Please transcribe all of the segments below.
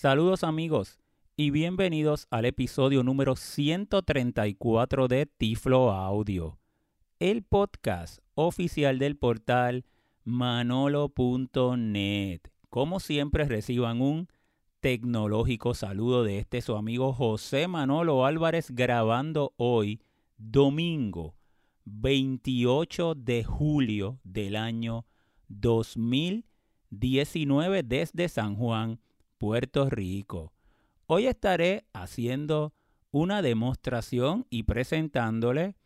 Saludos amigos y bienvenidos al episodio número 134 de Tiflo Audio, el podcast oficial del portal manolo.net. Como siempre reciban un tecnológico saludo de este su amigo José Manolo Álvarez grabando hoy, domingo 28 de julio del año 2019 desde San Juan, Puerto Rico. Hoy estaré haciendo una demostración y presentándole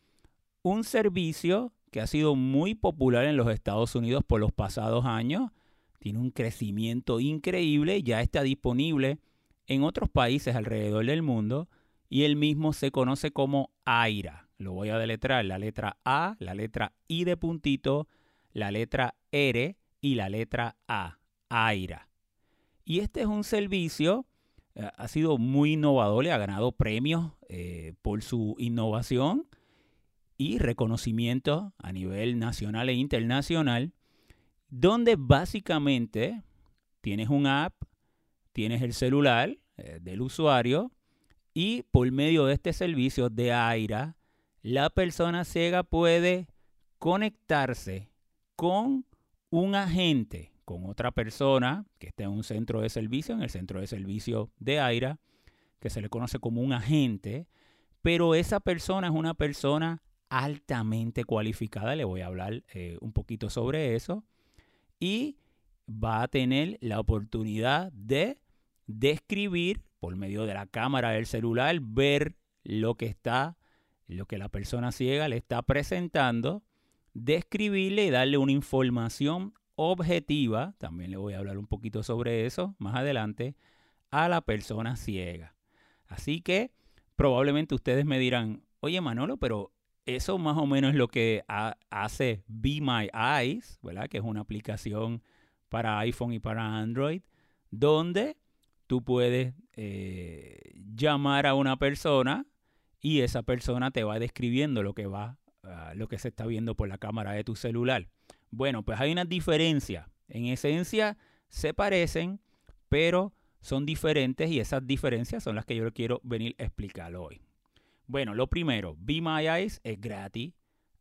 un servicio que ha sido muy popular en los Estados Unidos por los pasados años. Tiene un crecimiento increíble, ya está disponible en otros países alrededor del mundo y el mismo se conoce como AIRA. Lo voy a deletrar, la letra A, la letra I de puntito, la letra R y la letra A, AIRA. Y este es un servicio, eh, ha sido muy innovador, le ha ganado premios eh, por su innovación y reconocimiento a nivel nacional e internacional, donde básicamente tienes un app, tienes el celular eh, del usuario y por medio de este servicio de AIRA, la persona ciega puede conectarse con un agente con otra persona que está en un centro de servicio, en el centro de servicio de AIRA, que se le conoce como un agente, pero esa persona es una persona altamente cualificada, le voy a hablar eh, un poquito sobre eso, y va a tener la oportunidad de describir por medio de la cámara del celular, ver lo que está, lo que la persona ciega le está presentando, describirle y darle una información objetiva, también le voy a hablar un poquito sobre eso más adelante, a la persona ciega. Así que probablemente ustedes me dirán, oye Manolo, pero eso más o menos es lo que hace Be My Eyes, ¿verdad? Que es una aplicación para iPhone y para Android, donde tú puedes eh, llamar a una persona y esa persona te va describiendo lo que va, ah, lo que se está viendo por la cámara de tu celular. Bueno, pues hay una diferencia. En esencia se parecen, pero son diferentes y esas diferencias son las que yo quiero venir a explicar hoy. Bueno, lo primero, Be My Eyes es gratis.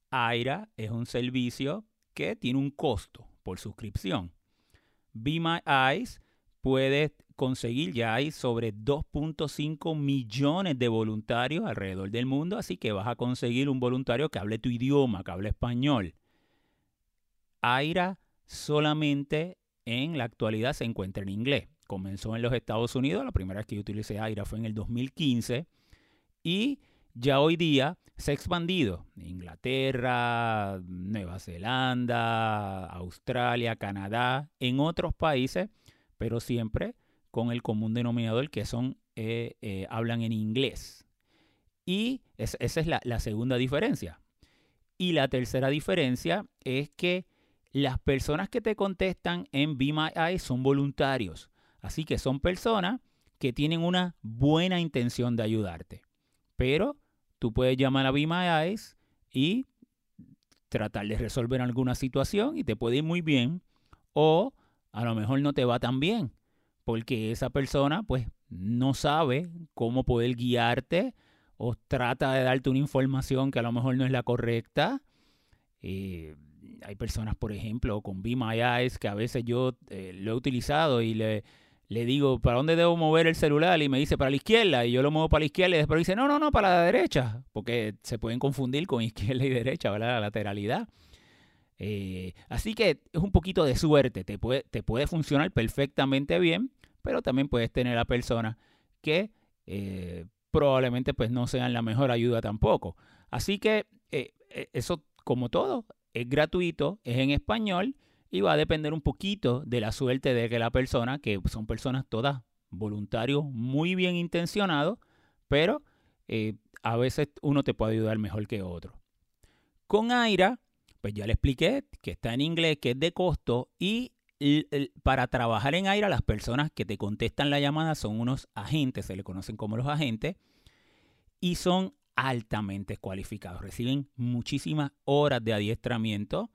Aira es un servicio que tiene un costo por suscripción. Be My Eyes puede conseguir, ya hay sobre 2.5 millones de voluntarios alrededor del mundo, así que vas a conseguir un voluntario que hable tu idioma, que hable español. AIRA solamente en la actualidad se encuentra en inglés. Comenzó en los Estados Unidos, la primera vez que yo utilicé AIRA fue en el 2015 y ya hoy día se ha expandido. Inglaterra, Nueva Zelanda, Australia, Canadá, en otros países, pero siempre con el común denominador que son, eh, eh, hablan en inglés. Y esa es la, la segunda diferencia. Y la tercera diferencia es que las personas que te contestan en Be My son voluntarios. Así que son personas que tienen una buena intención de ayudarte. Pero tú puedes llamar a Be My Eyes y tratar de resolver alguna situación y te puede ir muy bien. O a lo mejor no te va tan bien. Porque esa persona pues no sabe cómo poder guiarte o trata de darte una información que a lo mejor no es la correcta. Eh, hay personas, por ejemplo, con Be My Eyes, que a veces yo eh, lo he utilizado y le, le digo, ¿para dónde debo mover el celular? Y me dice, para la izquierda. Y yo lo muevo para la izquierda y después dice, no, no, no, para la derecha. Porque se pueden confundir con izquierda y derecha, ¿verdad? La lateralidad. Eh, así que es un poquito de suerte. Te puede, te puede funcionar perfectamente bien, pero también puedes tener a personas que eh, probablemente pues no sean la mejor ayuda tampoco. Así que eso, como todo, es gratuito, es en español y va a depender un poquito de la suerte de que la persona, que son personas todas voluntarios muy bien intencionados, pero eh, a veces uno te puede ayudar mejor que otro. Con Aira, pues ya le expliqué que está en inglés, que es de costo y para trabajar en Aira las personas que te contestan la llamada son unos agentes, se le conocen como los agentes, y son altamente cualificados, reciben muchísimas horas de adiestramiento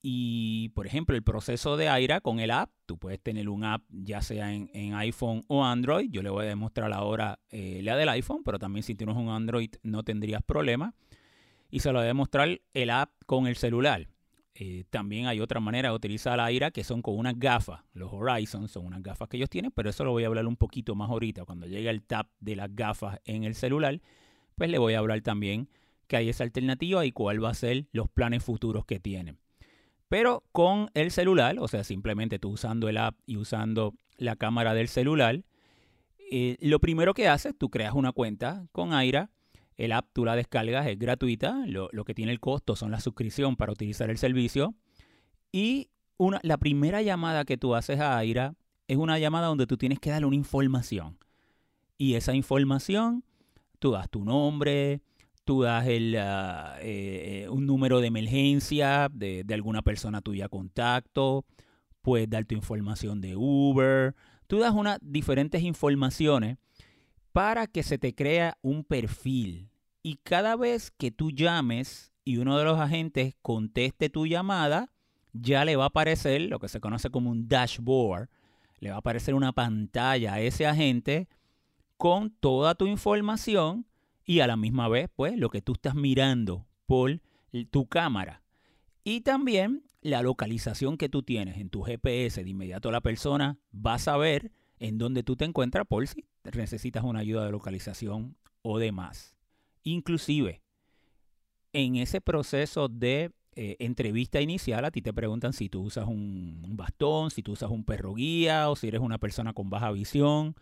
y, por ejemplo, el proceso de Aira con el app, tú puedes tener un app ya sea en, iPhone o Android. Yo le voy a demostrar ahora eh, la del iPhone, pero también si tienes un Android no tendrías problema. Y se lo voy a demostrar el app con el celular. Eh, también hay otra manera de utilizar la Aira que son con unas gafas. Los Horizon son unas gafas que ellos tienen, pero eso lo voy a hablar un poquito más ahorita. Cuando llegue el tap de las gafas en el celular, pues le voy a hablar también que hay esa alternativa y cuál va a ser los planes futuros que tienen. Pero con el celular, o sea, simplemente tú usando el app y usando la cámara del celular, eh, lo primero que haces, tú creas una cuenta con Aira. El app tú la descargas, es gratuita. Lo, que tiene el costo son la suscripción para utilizar el servicio. Y una, la primera llamada que tú haces a Aira es una llamada donde tú tienes que darle una información. Y esa información, tú das tu nombre, tú das el, ah, eh, eh, un número de emergencia de, alguna persona tuya contacto, puedes dar tu información de Uber, tú das unas diferentes informaciones para que se te crea un perfil. Y cada vez que tú llames y uno de los agentes conteste tu llamada, ya le va a aparecer lo que se conoce como un dashboard, le va a aparecer una pantalla a ese agente con toda tu información y a la misma vez, pues, lo que tú estás mirando por tu cámara. Y también la localización que tú tienes en tu GPS. De inmediato la persona va a saber en dónde tú te encuentras por si necesitas una ayuda de localización o demás. Inclusive, en ese proceso de eh, entrevista inicial, a ti te preguntan si tú usas un, un, bastón, si tú usas un perro guía o si eres una persona con baja visión.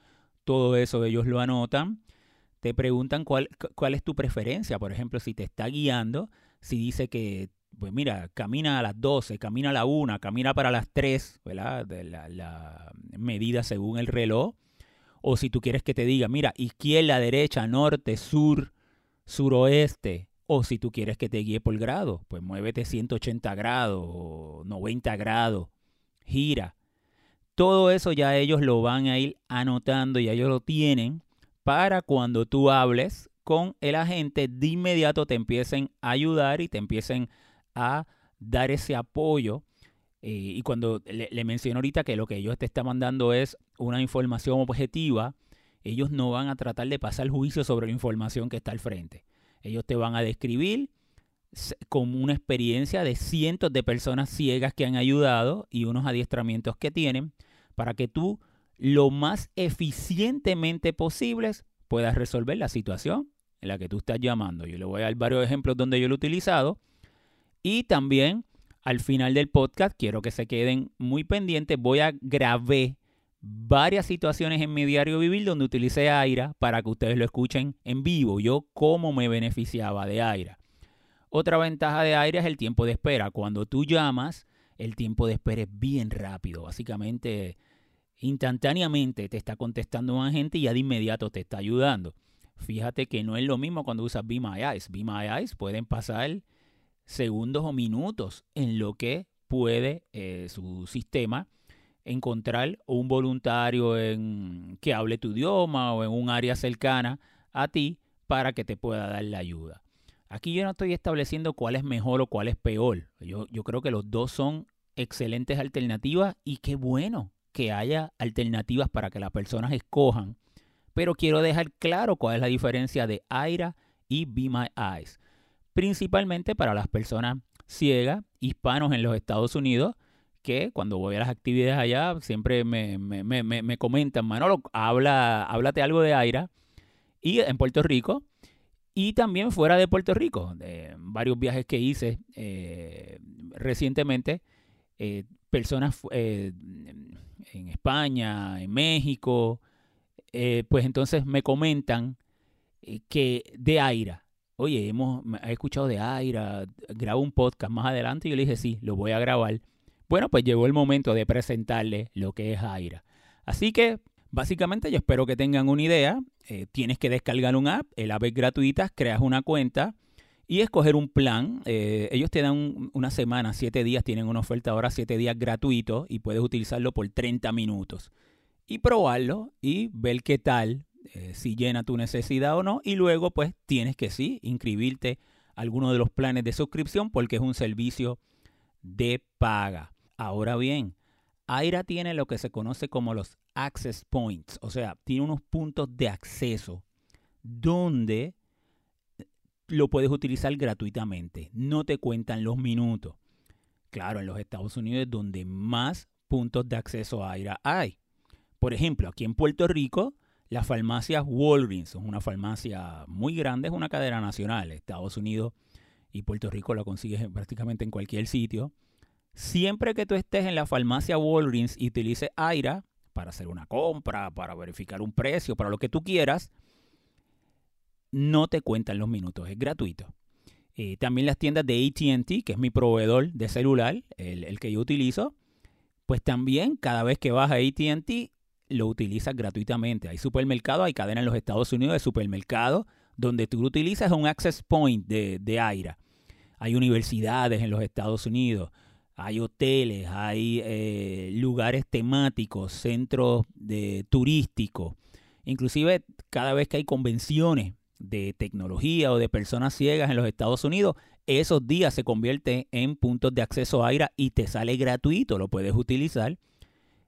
Todo eso ellos lo anotan te preguntan cuál, cuál es tu preferencia. Por ejemplo, si te está guiando, si dice que, pues mira, camina a las 12, camina a la 1, camina para las 3, ¿verdad? De la, la medida según el reloj. O si tú quieres que te diga, mira, izquierda, derecha, norte, sur, suroeste. O si tú quieres que te guíe por grado, pues muévete 180 grados, 90 grados, gira. Todo eso ya ellos lo van a ir anotando, y ellos lo tienen para cuando tú hables con el agente, de inmediato te empiecen a ayudar y te empiecen a dar ese apoyo. Eh, y cuando le, le, menciono ahorita que lo que ellos te están mandando es una información objetiva, ellos no van a tratar de pasar juicio sobre la información que está al frente. Ellos te van a describir como una experiencia de cientos de personas ciegas que han ayudado y unos adiestramientos que tienen para que tú lo más eficientemente posibles puedas resolver la situación en la que tú estás llamando. Yo le voy a dar varios ejemplos donde yo lo he utilizado. Y también al final del podcast, quiero que se queden muy pendientes, voy a grabar varias situaciones en mi diario vivir donde utilicé Aira para que ustedes lo escuchen en vivo. Yo cómo me beneficiaba de Aira. Otra ventaja de Aira es el tiempo de espera. Cuando tú llamas, el tiempo de espera es bien rápido. Básicamente instantáneamente te está contestando un agente y ya de inmediato te está ayudando. Fíjate que no es lo mismo cuando usas Be My Eyes. Be My Eyes pueden pasar segundos o minutos en lo que puede eh, su sistema encontrar un voluntario en, que hable tu idioma o en un área cercana a ti para que te pueda dar la ayuda. Aquí yo no estoy estableciendo cuál es mejor o cuál es peor. Yo, yo creo que los dos son excelentes alternativas y qué bueno que haya alternativas para que las personas escojan, pero quiero dejar claro cuál es la diferencia de Aira y Be My Eyes, principalmente para las personas ciegas, hispanos en los Estados Unidos, que cuando voy a las actividades allá siempre me, me, comentan, Manolo, habla, háblate algo de Aira, y en Puerto Rico, y también fuera de Puerto Rico, de varios viajes que hice eh, recientemente, eh, personas eh, en España, en México, eh, pues entonces me comentan eh, que de Aira, oye, hemos he escuchado de Aira, grabo un podcast más adelante y yo le dije, sí, lo voy a grabar. Bueno, pues llegó el momento de presentarle lo que es Aira. Así que básicamente yo espero que tengan una idea. Eh, tienes que descargar un app, el app es gratuita, creas una cuenta y escoger un plan. Eh, ellos te dan una semana, siete días, tienen una oferta ahora, siete días gratuitos y puedes utilizarlo por 30 minutos. Y probarlo y ver qué tal, eh, si llena tu necesidad o no. Y luego pues tienes que sí, inscribirte a alguno de los planes de suscripción porque es un servicio de paga. Ahora bien, Aira tiene lo que se conoce como los access points, o sea, tiene unos puntos de acceso donde lo puedes utilizar gratuitamente. No te cuentan los minutos. Claro, en los Estados Unidos es donde más puntos de acceso a Aira hay. Por ejemplo, aquí en Puerto Rico, la farmacia Walgreens es una farmacia muy grande, es una cadena nacional. Estados Unidos y Puerto Rico la consigues prácticamente en cualquier sitio. Siempre que tú estés en la farmacia Walgreens y utilices Aira para hacer una compra, para verificar un precio, para lo que tú quieras, no te cuentan los minutos, es gratuito. Eh, también las tiendas de ATT, que es mi proveedor de celular, el, el, que yo utilizo, pues también cada vez que vas a ATT lo utilizas gratuitamente. Hay supermercados, hay cadenas en los Estados Unidos de supermercados donde tú utilizas un access point de, de Aira. Hay universidades en los Estados Unidos, hay hoteles, hay eh, lugares temáticos, centros de, turísticos. Inclusive cada vez que hay convenciones de tecnología o de personas ciegas en los Estados Unidos, esos días se convierten en puntos de acceso a Aira y te sale gratuito, lo puedes utilizar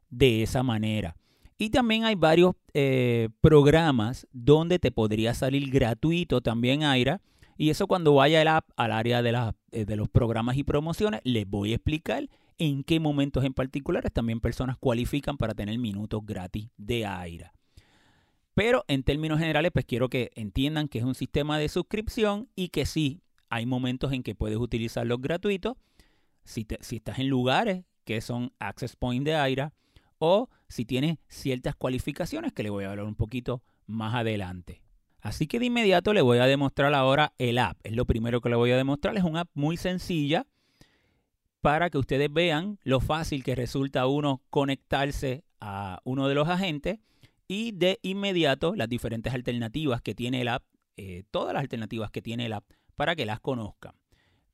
de esa manera. Y también hay varios eh, programas donde te podría salir gratuito también Aira. Y eso cuando vaya el app al área de, eh, de los programas y promociones, les voy a explicar en qué momentos en particulares también personas cualifican para tener minutos gratis de Aira. Pero en términos generales, pues quiero que entiendan que es un sistema de suscripción y que sí, hay momentos en que puedes utilizarlos gratuitos. Si, estás en lugares que son Access Point de Aira, o si tiene ciertas cualificaciones que le voy a hablar un poquito más adelante. Así que de inmediato le voy a demostrar ahora el app. Es lo primero que le voy a demostrar. Es una app muy sencilla para que ustedes vean lo fácil que resulta uno conectarse a uno de los agentes y de inmediato las diferentes alternativas que tiene el app, eh, todas las alternativas que tiene el app para que las conozcan.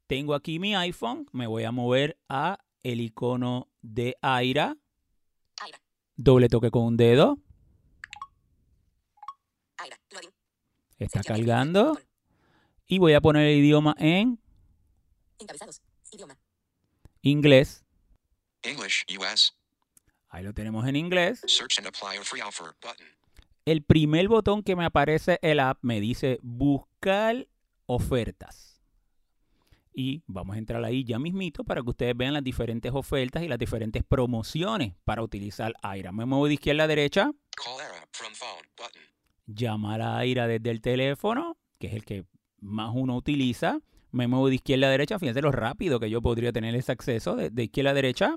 Tengo aquí mi iPhone, me voy a mover a el icono de Aira Doble toque con un dedo. Está cargando. Y voy a poner el idioma en inglés. Ahí lo tenemos en inglés. El primer botón que me aparece el app me dice buscar ofertas y vamos a entrar ahí ya mismito para que ustedes vean las diferentes ofertas y las diferentes promociones para utilizar Aira. Me muevo de izquierda a derecha. Llamar a Aira desde el teléfono, que es el que más uno utiliza. Me muevo de izquierda a derecha. Fíjense lo rápido que yo podría tener ese acceso de, izquierda a derecha.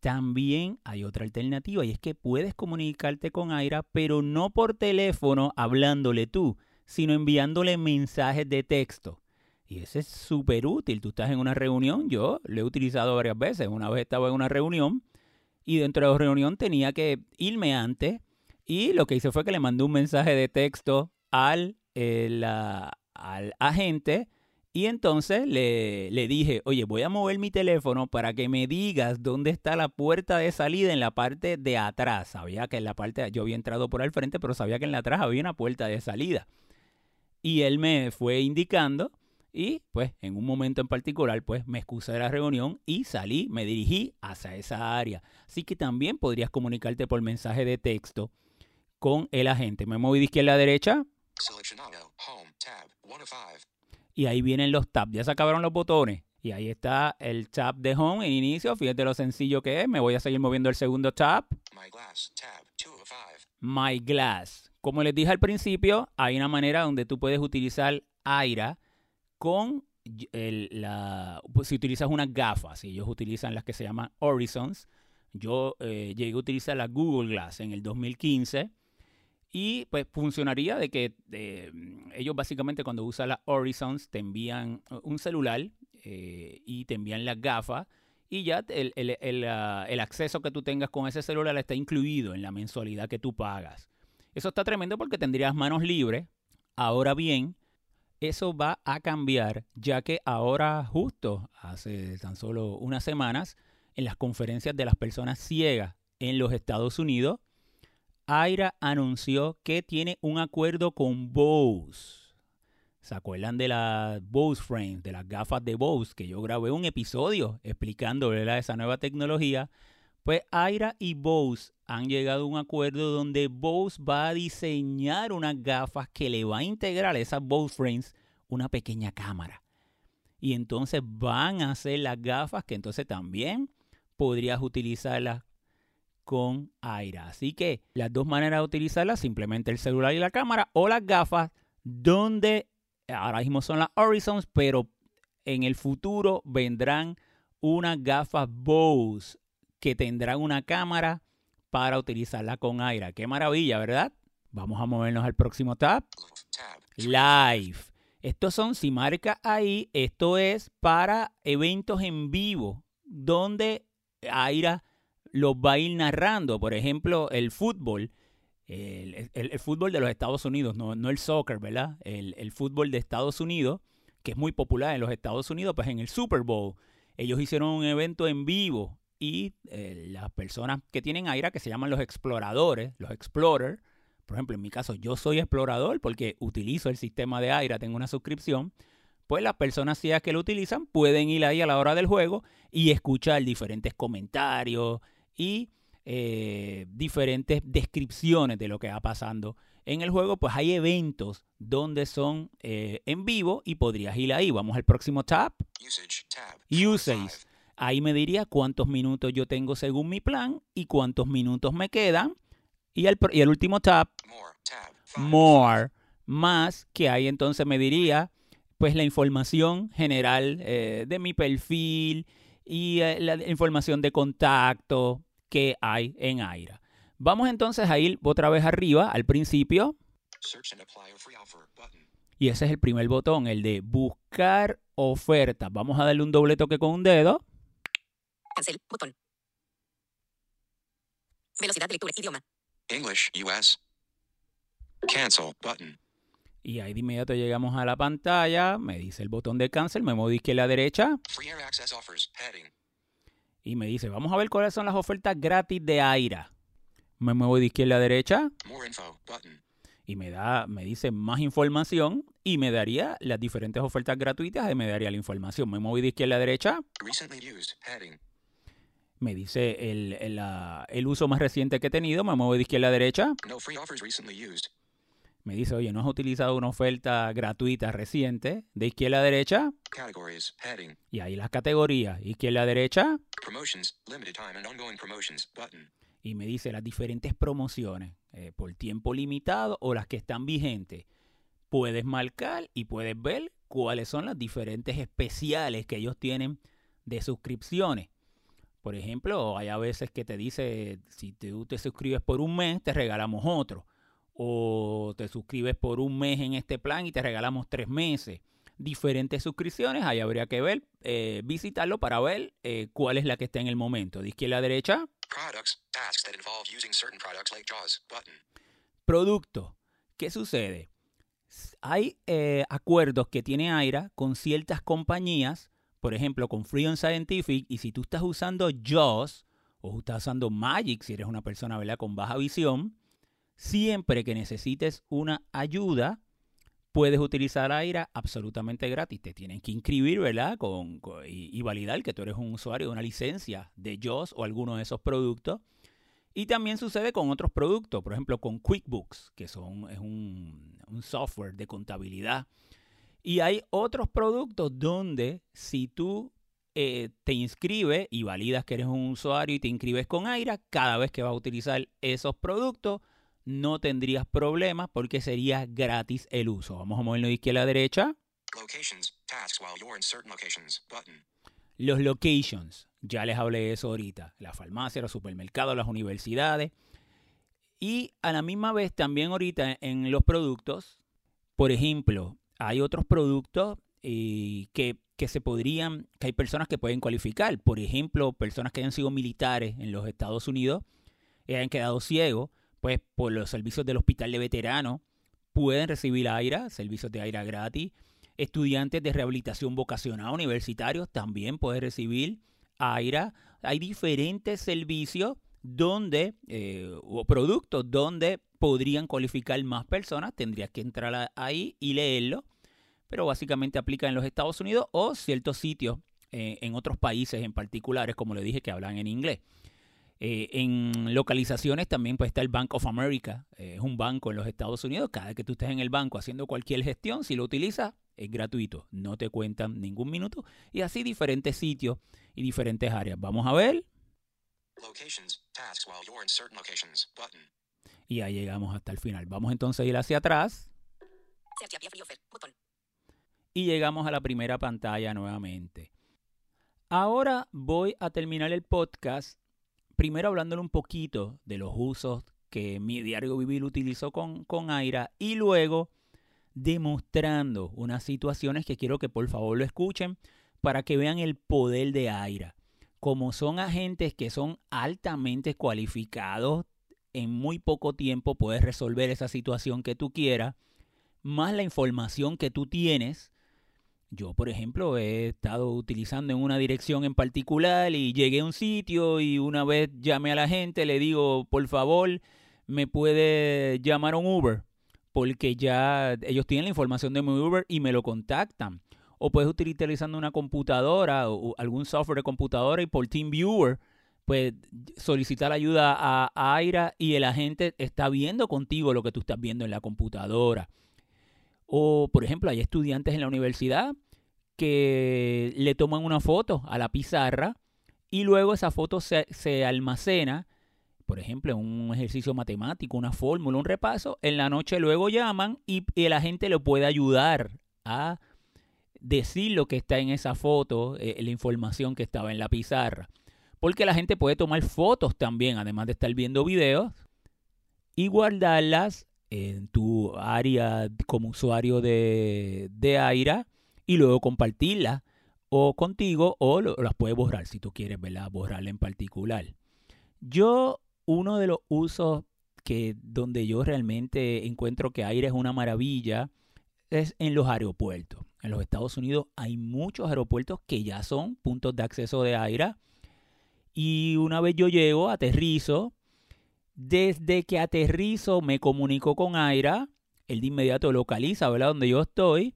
También hay otra alternativa y es que puedes comunicarte con Aira, pero no por teléfono hablándole tú, sino enviándole mensajes de texto. Y ese es súper útil. Tú estás en una reunión, yo lo he utilizado varias veces. Una vez estaba en una reunión y dentro de la reunión tenía que irme antes y lo que hice fue que le mandé un mensaje de texto al, al agente y entonces le, le, dije, oye, voy a mover mi teléfono para que me digas dónde está la puerta de salida en la parte de atrás. Sabía que en la parte, yo había entrado por al frente, pero sabía que en la atrás había una puerta de salida. Y él me fue indicando y pues en un momento en particular pues me excusé de la reunión y salí, me dirigí hacia esa área. Así que también podrías comunicarte por mensaje de texto con el agente. Me moví de izquierda a derecha. Y ahí vienen los tabs. Ya se acabaron los botones. Y ahí está el tab de home en inicio. Fíjate lo sencillo que es. Me voy a seguir moviendo el segundo tab. My glass, tab, My glass. Como les dije al principio, hay una manera donde tú puedes utilizar Aira con la, pues, si utilizas unas gafas, y ellos utilizan las que se llaman Horizons. Yo eh, llegué a utilizar la Google Glass en el 2015 y pues funcionaría de que ellos básicamente cuando usan las Horizons te envían un celular eh, y te envían las gafas y ya el, el, acceso que tú tengas con ese celular está incluido en la mensualidad que tú pagas. Eso está tremendo porque tendrías manos libres. Ahora bien, eso va a cambiar ya que ahora justo hace tan solo unas semanas en las conferencias de las personas ciegas en los Estados Unidos, Aira anunció que tiene un acuerdo con Bose. ¿Se acuerdan de las Bose Frames, de las gafas de Bose? Que yo grabé un episodio explicando esa nueva tecnología. Pues Aira y Bose han llegado a un acuerdo donde Bose va a diseñar unas gafas que le va a integrar a esas Bose Frames una pequeña cámara. Y entonces van a hacer las gafas que entonces también podrías utilizarlas con Aira. Así que las dos maneras de utilizarlas, simplemente el celular y la cámara o las gafas, donde ahora mismo son las Horizons, pero en el futuro vendrán unas gafas Bose que tendrán una cámara para utilizarla con Aira. Qué maravilla, ¿verdad? Vamos a movernos al próximo tab. Live. Estos son, si marca ahí, esto es para eventos en vivo, donde Aira los va a ir narrando. Por ejemplo, el fútbol el, fútbol de los Estados Unidos, no, el soccer, ¿verdad? El, fútbol de Estados Unidos, que es muy popular en los Estados Unidos, pues en el Super Bowl, ellos hicieron un evento en vivo y eh, las personas que tienen aire, que se llaman los exploradores, los explorers, por ejemplo, en mi caso yo soy explorador porque utilizo el sistema de aire, tengo una suscripción, pues las personas que lo utilizan pueden ir ahí a la hora del juego y escuchar diferentes comentarios y eh, diferentes descripciones de lo que va pasando en el juego, pues hay eventos donde son eh, en vivo y podrías ir ahí. Vamos al próximo tab. Usage. Ahí me diría cuántos minutos yo tengo según mi plan y cuántos minutos me quedan. Y el, y el último tab, More, más que ahí entonces me diría pues la información general eh, de mi perfil y la información de contacto, que hay en Aira. Vamos entonces a ir otra vez arriba al principio. Y ese es el primer botón, el de buscar oferta. Vamos a darle un doble toque con un dedo. Cancel, botón. Velocidad de lectura, idioma. English, US. Cancel, button. Y ahí de inmediato llegamos a la pantalla, me dice el botón de cancel, me muevo de izquierda a la derecha. Free air access offers, heading y me dice, vamos a ver cuáles son las ofertas gratis de Aira. Me muevo de izquierda a derecha y me da, me dice más información y me daría las diferentes ofertas gratuitas y me daría la información. Me muevo de izquierda a derecha. Me dice el, el, uso más reciente que he tenido. Me muevo de izquierda a derecha. Me dice, oye, ¿no has utilizado una oferta gratuita reciente? De izquierda a derecha. Y ahí las categorías. Izquierda a derecha. Y me dice las diferentes promociones eh, por tiempo limitado o las que están vigentes. Puedes marcar y puedes ver cuáles son las diferentes especiales que ellos tienen de suscripciones. Por ejemplo, hay a veces que te dice, si tú te suscribes por un mes, te regalamos otro o te suscribes por un mes en este plan y te regalamos tres meses. Diferentes suscripciones, ahí habría que ver, eh, visitarlo para ver eh, cuál es la que está en el momento. De izquierda a derecha. Producto. ¿Qué sucede? Hay eh, acuerdos que tiene Aira con ciertas compañías, por ejemplo con Freedom Scientific, y si tú estás usando JAWS o estás usando Magic, si eres una persona ¿verdad? con baja visión, Siempre que necesites una ayuda, puedes utilizar Aira absolutamente gratis. Te tienen que inscribir, ¿verdad? Con, y, validar que tú eres un usuario de una licencia de JOS o alguno de esos productos. Y también sucede con otros productos, por ejemplo con QuickBooks, que son, es un, software de contabilidad. Y hay otros productos donde si tú eh, te inscribes y validas que eres un usuario y te inscribes con Aira, cada vez que vas a utilizar esos productos, no tendrías problemas porque sería gratis el uso. Vamos a movernos de izquierda a derecha. Los locations, ya les hablé de eso ahorita. La farmacia, los supermercados, las universidades. Y a la misma vez también ahorita en los productos, por ejemplo, hay otros productos eh, que, que, se podrían, que hay personas que pueden cualificar. Por ejemplo, personas que hayan sido militares en los Estados Unidos y hayan quedado ciegos pues por los servicios del hospital de veteranos pueden recibir AIRA, servicios de AIRA gratis. Estudiantes de rehabilitación vocacional universitarios también pueden recibir AIRA. Hay diferentes servicios donde, eh, o productos donde podrían cualificar más personas. Tendrías que entrar ahí y leerlo. pero básicamente aplica en los Estados Unidos o ciertos sitios eh, en otros países en particulares, como le dije, que hablan en inglés. Eh, en localizaciones también pues, está el Bank of America, eh, es un banco en los Estados Unidos. Cada que tú estés en el banco haciendo cualquier gestión, si lo utilizas, es gratuito, no te cuentan ningún minuto. Y así diferentes sitios y diferentes áreas. Vamos a ver. Y ya llegamos hasta el final. Vamos entonces a ir hacia atrás. Y llegamos a la primera pantalla nuevamente. Ahora voy a terminar el podcast primero hablándole un poquito de los usos que mi diario vivir utilizó con, con Aira y luego demostrando unas situaciones que quiero que por favor lo escuchen para que vean el poder de Aira. Como son agentes que son altamente cualificados, en muy poco tiempo puedes resolver esa situación que tú quieras, más la información que tú tienes yo, por ejemplo, he estado utilizando en una dirección en particular y llegué a un sitio y una vez llamé a la gente, le digo, por favor, me puede llamar un Uber, porque ya ellos tienen la información de mi Uber y me lo contactan. O puedes utilizando una computadora o algún software de computadora y por TeamViewer, pues solicitar ayuda a, Aira y el agente está viendo contigo lo que tú estás viendo en la computadora. O, por ejemplo, hay estudiantes en la universidad que le toman una foto a la pizarra y luego esa foto se, almacena, por ejemplo, un ejercicio matemático, una fórmula, un repaso. En la noche luego llaman y, la gente le puede ayudar a decir lo que está en esa foto, eh, la información que estaba en la pizarra. Porque la gente puede tomar fotos también, además de estar viendo videos, y guardarlas en tu área como usuario de, de Aira y luego compartirla o contigo o las puedes borrar si tú quieres, ¿verdad? Borrarla en particular. Yo, uno de los usos que donde yo realmente encuentro que Aira es una maravilla es en los aeropuertos. En los Estados Unidos hay muchos aeropuertos que ya son puntos de acceso de Aira. Y una vez yo llego, aterrizo, desde que aterrizo me comunico con Aira, él de inmediato localiza, ¿verdad? Donde yo estoy.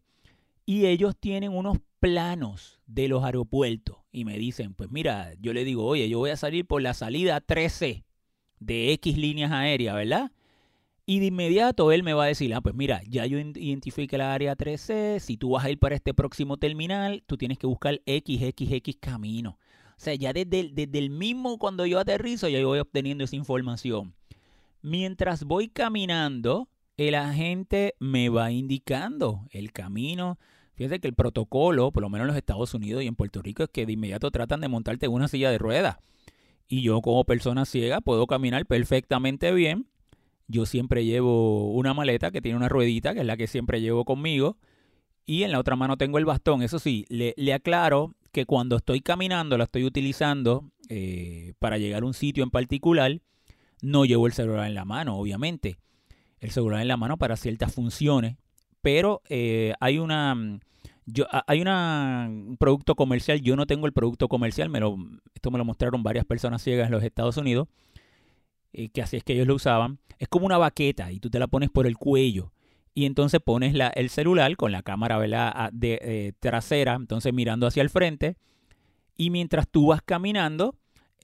Y ellos tienen unos planos de los aeropuertos. Y me dicen, pues mira, yo le digo, oye, yo voy a salir por la salida 13 de X líneas aéreas, ¿verdad? Y de inmediato él me va a decir, ah, pues mira, ya yo identifique la área 13, si tú vas a ir para este próximo terminal, tú tienes que buscar XXX camino. O sea, ya desde desde el mismo cuando yo aterrizo, ya yo voy obteniendo esa información. Mientras voy caminando, el agente me va indicando el camino. Fíjate que el protocolo, por lo menos en los Estados Unidos y en Puerto Rico, es que de inmediato tratan de montarte en una silla de ruedas. Y yo como persona ciega puedo caminar perfectamente bien. Yo siempre llevo una maleta que tiene una ruedita, que es la que siempre llevo conmigo. Y en la otra mano tengo el bastón. Eso sí, le, le aclaro que cuando estoy caminando la estoy utilizando eh, para llegar a un sitio en particular, no llevo el celular en la mano, obviamente. El celular en la mano para ciertas funciones, pero eh, hay una yo, hay una, un producto comercial, yo no tengo el producto comercial, me lo, esto me lo mostraron varias personas ciegas en los Estados Unidos, eh, que así es que ellos lo usaban. Es como una baqueta y tú te la pones por el cuello y entonces pones la, el celular con la cámara de eh, trasera, entonces mirando hacia el frente, y mientras tú vas caminando,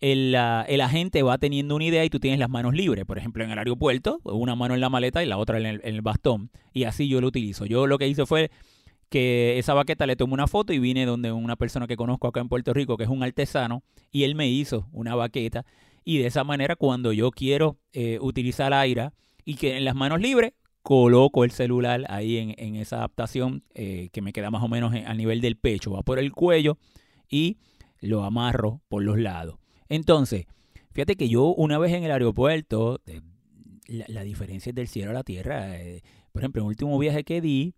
el, el, agente va teniendo una idea y tú tienes las manos libres. Por ejemplo, en el aeropuerto, una mano en la maleta y la otra en el, en el bastón. Y así yo lo utilizo. Yo lo que hice fue que esa baqueta le tomé una foto y vine donde una persona que conozco acá en Puerto Rico, que es un artesano, y él me hizo una baqueta. Y de esa manera, cuando yo quiero eh, utilizar aire y que en las manos libres, coloco el celular ahí en, esa adaptación eh, que me queda más o menos al nivel del pecho, va por el cuello y lo amarro por los lados. Entonces, fíjate que yo una vez en el aeropuerto, eh, la, diferencia es del cielo a la tierra. Eh, por ejemplo, en el último viaje que di,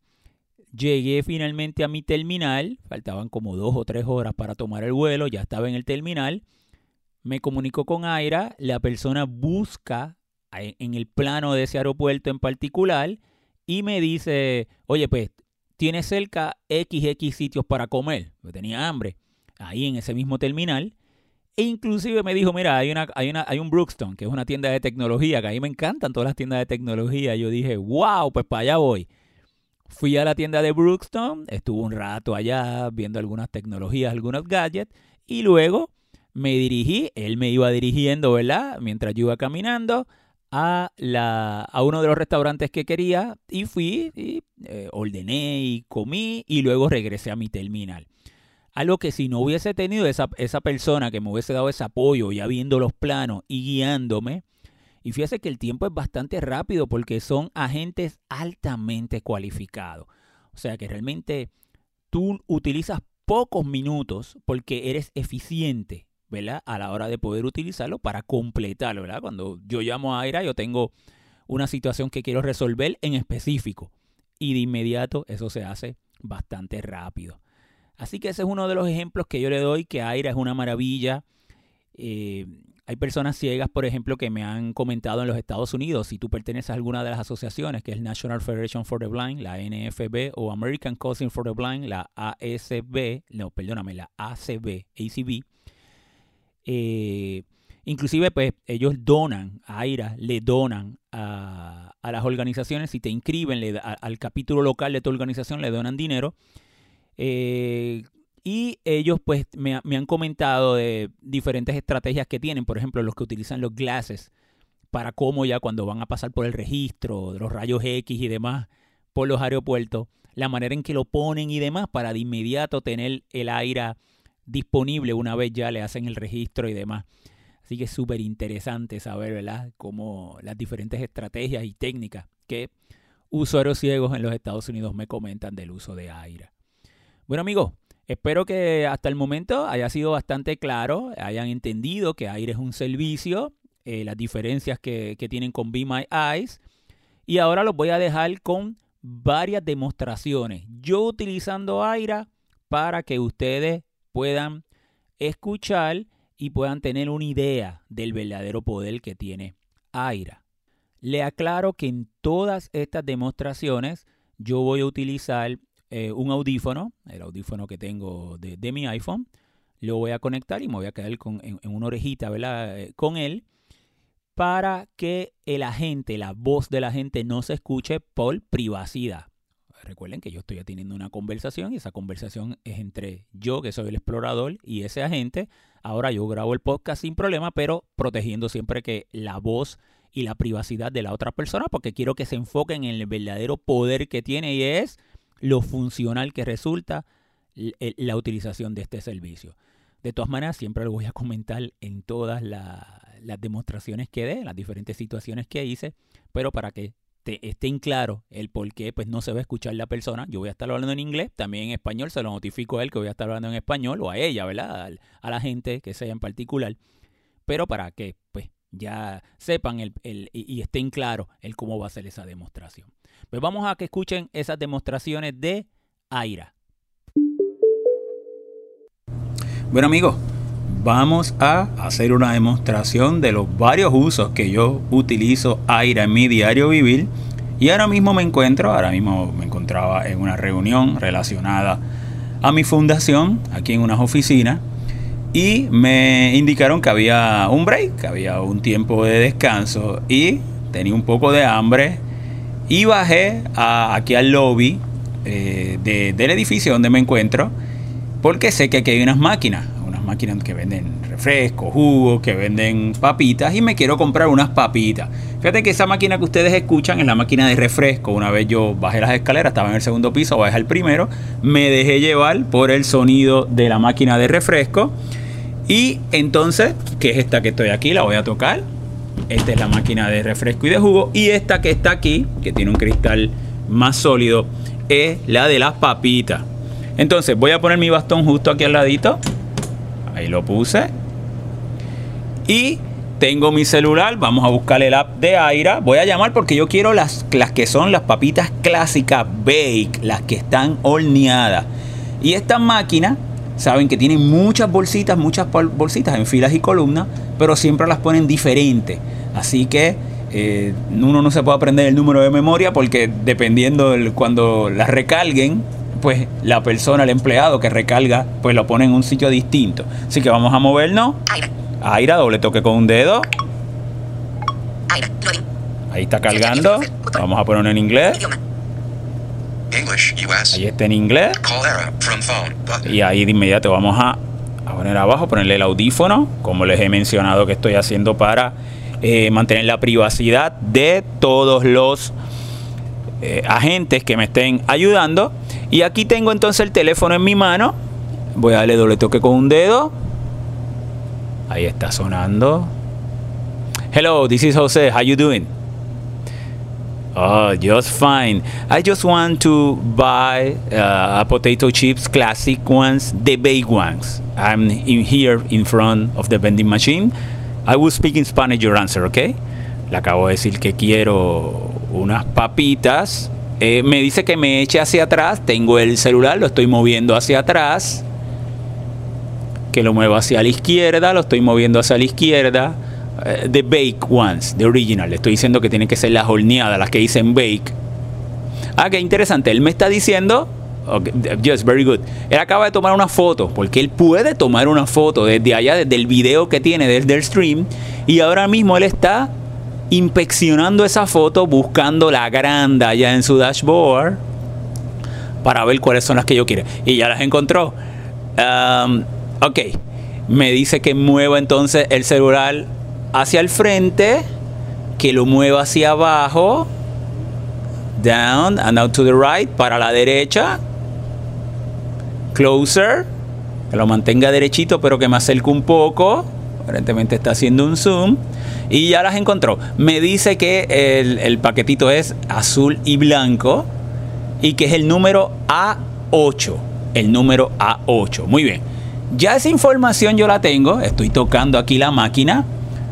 llegué finalmente a mi terminal, faltaban como dos o tres horas para tomar el vuelo, ya estaba en el terminal, me comunico con Aira, la persona busca en el plano de ese aeropuerto en particular y me dice, oye, pues tiene cerca XX sitios para comer. Yo tenía hambre ahí en ese mismo terminal. E inclusive me dijo, mira, hay, una, hay, una, hay un Brookstone, que es una tienda de tecnología, que a mí me encantan todas las tiendas de tecnología. Yo dije, wow, pues para allá voy. Fui a la tienda de Brookstone, estuve un rato allá viendo algunas tecnologías, algunos gadgets, y luego me dirigí, él me iba dirigiendo, ¿verdad? Mientras yo iba caminando a, la, a uno de los restaurantes que quería y fui y eh, ordené y comí y luego regresé a mi terminal. Algo que si no hubiese tenido esa, esa persona que me hubiese dado ese apoyo, ya viendo los planos y guiándome, y fíjese que el tiempo es bastante rápido porque son agentes altamente cualificados. O sea que realmente tú utilizas pocos minutos porque eres eficiente, ¿verdad? A la hora de poder utilizarlo para completarlo, ¿verdad? Cuando yo llamo a Aira, yo tengo una situación que quiero resolver en específico. Y de inmediato eso se hace bastante rápido. Así que ese es uno de los ejemplos que yo le doy, que Aira es una maravilla. Eh, hay personas ciegas, por ejemplo, que me han comentado en los Estados Unidos, si tú perteneces a alguna de las asociaciones, que es National Federation for the Blind, la NFB, o American Council for the Blind, la ASB, no, perdóname, la ACB, ACB, eh, inclusive, pues, ellos donan, a AIRA le donan a, las organizaciones, si te inscriben al capítulo local de tu organización, le donan dinero. Eh, y ellos pues me, han comentado de diferentes estrategias que tienen, por ejemplo, los que utilizan los glasses para cómo ya cuando van a pasar por el registro, de los rayos X y demás por los aeropuertos, la manera en que lo ponen y demás para de inmediato tener el aire disponible una vez ya le hacen el registro y demás. Así que es súper interesante saber, ¿verdad?, cómo las diferentes estrategias y técnicas que usuarios ciegos en los Estados Unidos me comentan del uso de aire. Bueno, amigos, Espero que hasta el momento haya sido bastante claro, hayan entendido que Aire es un servicio, eh, las diferencias que, tienen con Be My Eyes. Y ahora los voy a dejar con varias demostraciones. Yo utilizando Aira para que ustedes puedan escuchar y puedan tener una idea del verdadero poder que tiene Aira. Le aclaro que en todas estas demostraciones yo voy a utilizar eh, un audífono, el audífono que tengo de, mi iPhone, lo voy a conectar y me voy a quedar con, en, una orejita ¿verdad? Eh, con él para que el agente, la voz de la gente no se escuche por privacidad. Recuerden que yo estoy teniendo una conversación y esa conversación es entre yo, que soy el explorador, y ese agente. Ahora yo grabo el podcast sin problema, pero protegiendo siempre que la voz y la privacidad de la otra persona, porque quiero que se enfoquen en el verdadero poder que tiene y es lo funcional que resulta la utilización de este servicio. De todas maneras, siempre lo voy a comentar en todas las demostraciones que dé, las diferentes situaciones que hice, pero para que te estén claro el por qué pues no se va a escuchar la persona. Yo voy a estar hablando en inglés, también en español, se lo notifico a él que voy a estar hablando en español o a ella, ¿verdad? A, la gente que sea en particular. Pero para que pues ya sepan el, y estén claros el cómo va a ser esa demostración. Pues vamos a que escuchen esas demostraciones de Aira. Bueno amigos, vamos a hacer una demostración de los varios usos que yo utilizo Aira en mi diario vivir. Y ahora mismo me encuentro, ahora mismo me encontraba en una reunión relacionada a mi fundación, aquí en unas oficinas, y me indicaron que había un break, que había un tiempo de descanso y tenía un poco de hambre y bajé aquí al lobby eh, del edificio donde me encuentro, porque sé que aquí hay unas máquinas, máquinas que venden refrescos, jugos, que venden papitas, y me quiero comprar unas papitas. Fíjate que esa máquina que ustedes escuchan es la máquina de refresco. Una vez yo bajé las escaleras, estaba en el segundo piso, bajé al primero, me dejé llevar por el sonido de la máquina de refresco. Y entonces, ¿qué es esta que estoy aquí? La voy a tocar esta es la máquina de refresco y de jugo. Y esta que está aquí, que tiene un cristal más sólido, es la de las papitas. Entonces voy a poner mi bastón justo aquí al ladito. Ahí lo puse. Y tengo mi celular. Vamos a buscar el app de Aira. Voy a llamar porque yo quiero las, las que son las papitas clásicas bake, las que están horneadas. Y esta máquina, saben que tiene muchas bolsitas, muchas bolsitas en filas y columnas, pero siempre las ponen diferentes. Así que eh, uno no se puede aprender el número de memoria porque dependiendo de cuando la recarguen, pues la persona, el empleado que recarga, pues lo pone en un sitio distinto. Así que vamos a movernos. Aira. Aira, doble toque con un dedo. Aira, Ahí está cargando. Vamos a ponerlo en inglés. English, US. Ahí está en inglés. Call era from phone. Button. Y ahí de inmediato vamos a, a poner abajo, ponerle el audífono, como les he mencionado que estoy haciendo para eh, mantener la privacidad de todos los eh, agentes que me estén ayudando. Y aquí tengo entonces el teléfono en mi mano. Voy a darle doble toque con un dedo. Ahí está sonando. Hello, this is Jose. How you doing? Oh, just fine. I just want to buy uh, a potato chips, classic ones, the baked ones. I'm here in front of the vending machine. I will speak in Spanish your answer, okay? Le acabo de decir que quiero unas papitas. Eh, me dice que me eche hacia atrás. Tengo el celular, lo estoy moviendo hacia atrás. Que lo muevo hacia la izquierda, lo estoy moviendo hacia la izquierda. Eh, the bake ones, the original. Le estoy diciendo que tienen que ser las horneadas, las que dicen bake. Ah, qué interesante. Él me está diciendo. Okay, yes, very good. Él acaba de tomar una foto, porque él puede tomar una foto desde allá, desde el video que tiene, desde el stream. Y ahora mismo él está inspeccionando esa foto, buscando la grande allá en su dashboard para ver cuáles son las que yo quiero. Y ya las encontró. Um, ok. Me dice que mueva entonces el celular hacia el frente, que lo mueva hacia abajo, down and out to the right, para la derecha, closer, que lo mantenga derechito pero que me acerque un poco, aparentemente está haciendo un zoom, y ya las encontró. Me dice que el, paquetito es azul y blanco y que es el número A8, el número A8, muy bien. Ya esa información yo la tengo, estoy tocando aquí la máquina.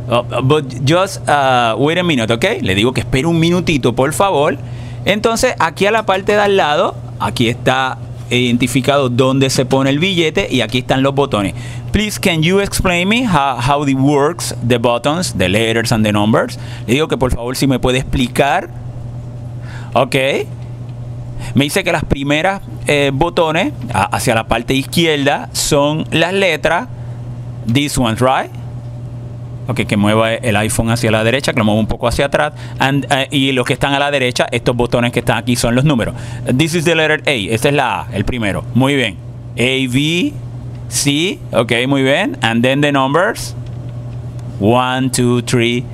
Uh, but just uh, wait a minute, ¿ok? Le digo que espere un minutito, por favor. Entonces, aquí a la parte de al lado, aquí está identificado dónde se pone el billete y aquí están los botones. Please, can you explain me how, how it works, the buttons, the letters and the numbers? Le digo que por favor si me puede explicar. Ok. Me dice que las primeras eh, botones hacia la parte izquierda son las letras. This one, right? Ok, que mueva el iPhone hacia la derecha, que lo mueva un poco hacia atrás. And, eh, y los que están a la derecha, estos botones que están aquí son los números. This is the letter A. Esta es la A, el primero. Muy bien. A, B, C. Ok, muy bien. And then the numbers. One, two, three.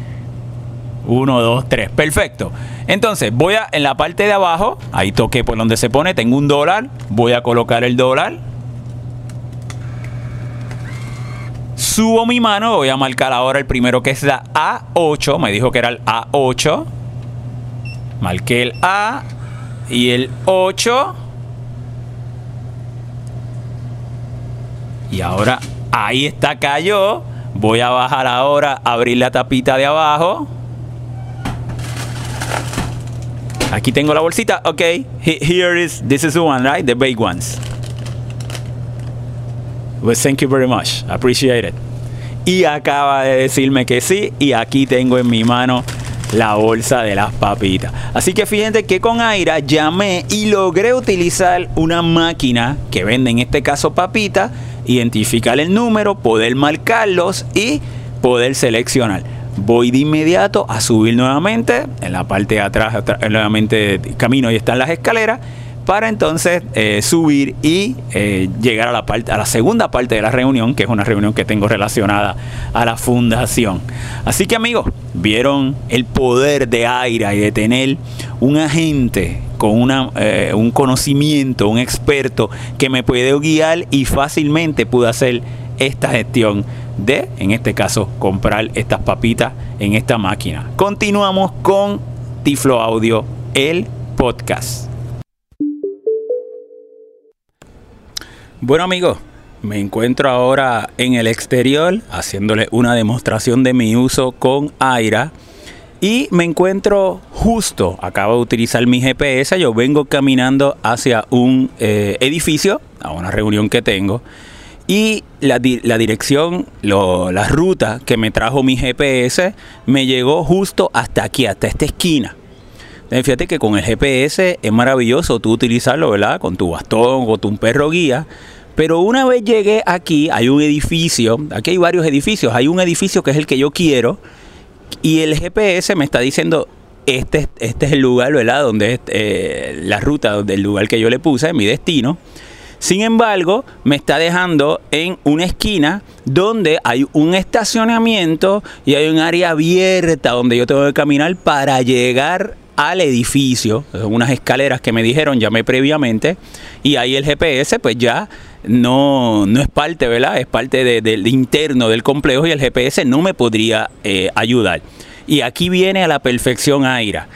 Uno, dos, tres. Perfecto. Entonces, voy a en la parte de abajo, ahí toqué por donde se pone, tengo un dólar. Voy a colocar el dólar. Subo mi mano, voy a marcar ahora el primero que es la A8. Me dijo que era el A8. Marqué el A y el 8. Y ahora ahí está cayó. Voy a bajar ahora, abrir la tapita de abajo. Aquí tengo la bolsita. Ok. He- Here is, this is the one, right? The big ones. Well, thank you very much. Appreciate it. Y acaba de decirme que sí. Y aquí tengo en mi mano la bolsa de las papitas. Así que fíjense que con Aira llamé y logré utilizar una máquina que vende en este caso papitas, identificar el número, poder marcarlos y poder seleccionar. Voy de inmediato a subir nuevamente en la parte de atrás, atra- nuevamente camino y están las escaleras para entonces eh, subir y eh, llegar a la parte a la segunda parte de la reunión, que es una reunión que tengo relacionada a la fundación. Así que amigos, vieron el poder de Aira y de tener un agente con una, eh, un conocimiento, un experto que me puede guiar y fácilmente pude hacer esta gestión de, en este caso, comprar estas papitas en esta máquina. Continuamos con Tiflo Audio, el podcast. Bueno amigos, me encuentro ahora en el exterior haciéndole una demostración de mi uso con Aira y me encuentro justo, acabo de utilizar mi GPS, yo vengo caminando hacia un eh, edificio, a una reunión que tengo y la, di- la dirección, la ruta que me trajo mi GPS me llegó justo hasta aquí, hasta esta esquina. Fíjate que con el GPS es maravilloso tú utilizarlo, ¿verdad? Con tu bastón o tu perro guía. Pero una vez llegué aquí, hay un edificio, aquí hay varios edificios, hay un edificio que es el que yo quiero y el GPS me está diciendo este, este es el lugar, ¿verdad? Donde es eh, la ruta del lugar que yo le puse, mi destino. Sin embargo, me está dejando en una esquina donde hay un estacionamiento y hay un área abierta donde yo tengo que caminar para llegar al edificio, unas escaleras que me dijeron, llamé previamente, y ahí el GPS pues ya no, no es parte, ¿verdad? Es parte de- del interno del complejo y el GPS no me podría eh, ayudar. Y aquí viene a la perfección Aira.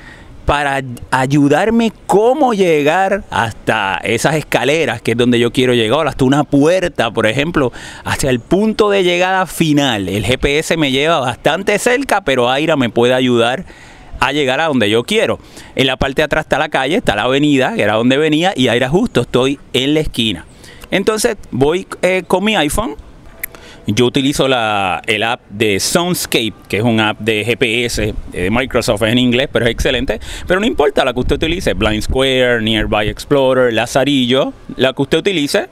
Para ayudarme cómo llegar hasta esas escaleras, que es donde yo quiero llegar, hasta una puerta, por ejemplo, hacia el punto de llegada final. El GPS me lleva bastante cerca, pero Aira me puede ayudar a llegar a donde yo quiero. En la parte de atrás está la calle, está la avenida, que era donde venía, y Aira justo estoy en la esquina. Entonces voy eh, con mi iPhone. Yo utilizo la, el app de Soundscape, que es un app de GPS de Microsoft en inglés, pero es excelente. Pero no importa la que usted utilice, Blind Square, Nearby Explorer, Lazarillo, la que usted utilice.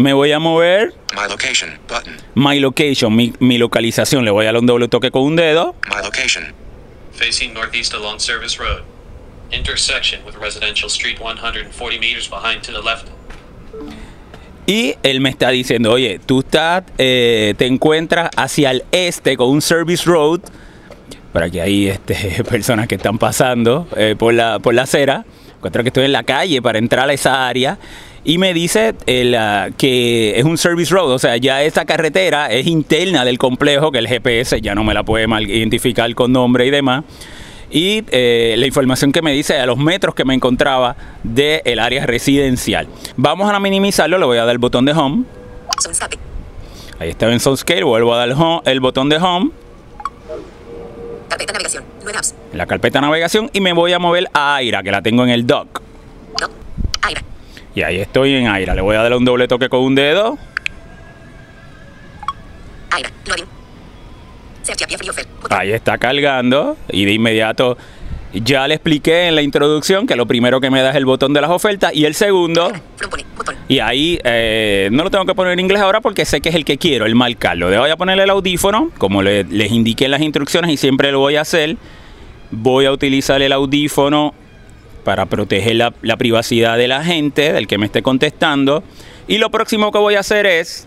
Me voy a mover My location. Button. My Location, mi, mi localización. Le voy a dar un doble toque con un dedo. My location. Facing northeast along Service Road. Intersection with Residential Street 140 meters behind to the left. Y él me está diciendo, oye, tú estás, eh, te encuentras hacia el este con un service road, para que hay este, personas que están pasando eh, por, la, por la acera, encuentro que estoy en la calle para entrar a esa área, y me dice el, ah, que es un service road, o sea, ya esa carretera es interna del complejo, que el GPS ya no me la puede mal identificar con nombre y demás. Y eh, la información que me dice a los metros que me encontraba del área residencial. Vamos a minimizarlo, le voy a dar el botón de home. Soundscape. Ahí está en Soundscape, vuelvo a dar home- el botón de home Carpeta navegación. 9 apps. en la carpeta navegación y me voy a mover a Aira, que la tengo en el dock. No. Aira. Y ahí estoy en Aira. Le voy a dar un doble toque con un dedo. Ahí está cargando y de inmediato ya le expliqué en la introducción que lo primero que me da es el botón de las ofertas y el segundo. Y ahí eh, no lo tengo que poner en inglés ahora porque sé que es el que quiero, el marcarlo. Le voy a ponerle el audífono, como le- les indiqué en las instrucciones y siempre lo voy a hacer. Voy a utilizar el audífono para proteger la, privacidad de la gente, del que me esté contestando. Y lo próximo que voy a hacer es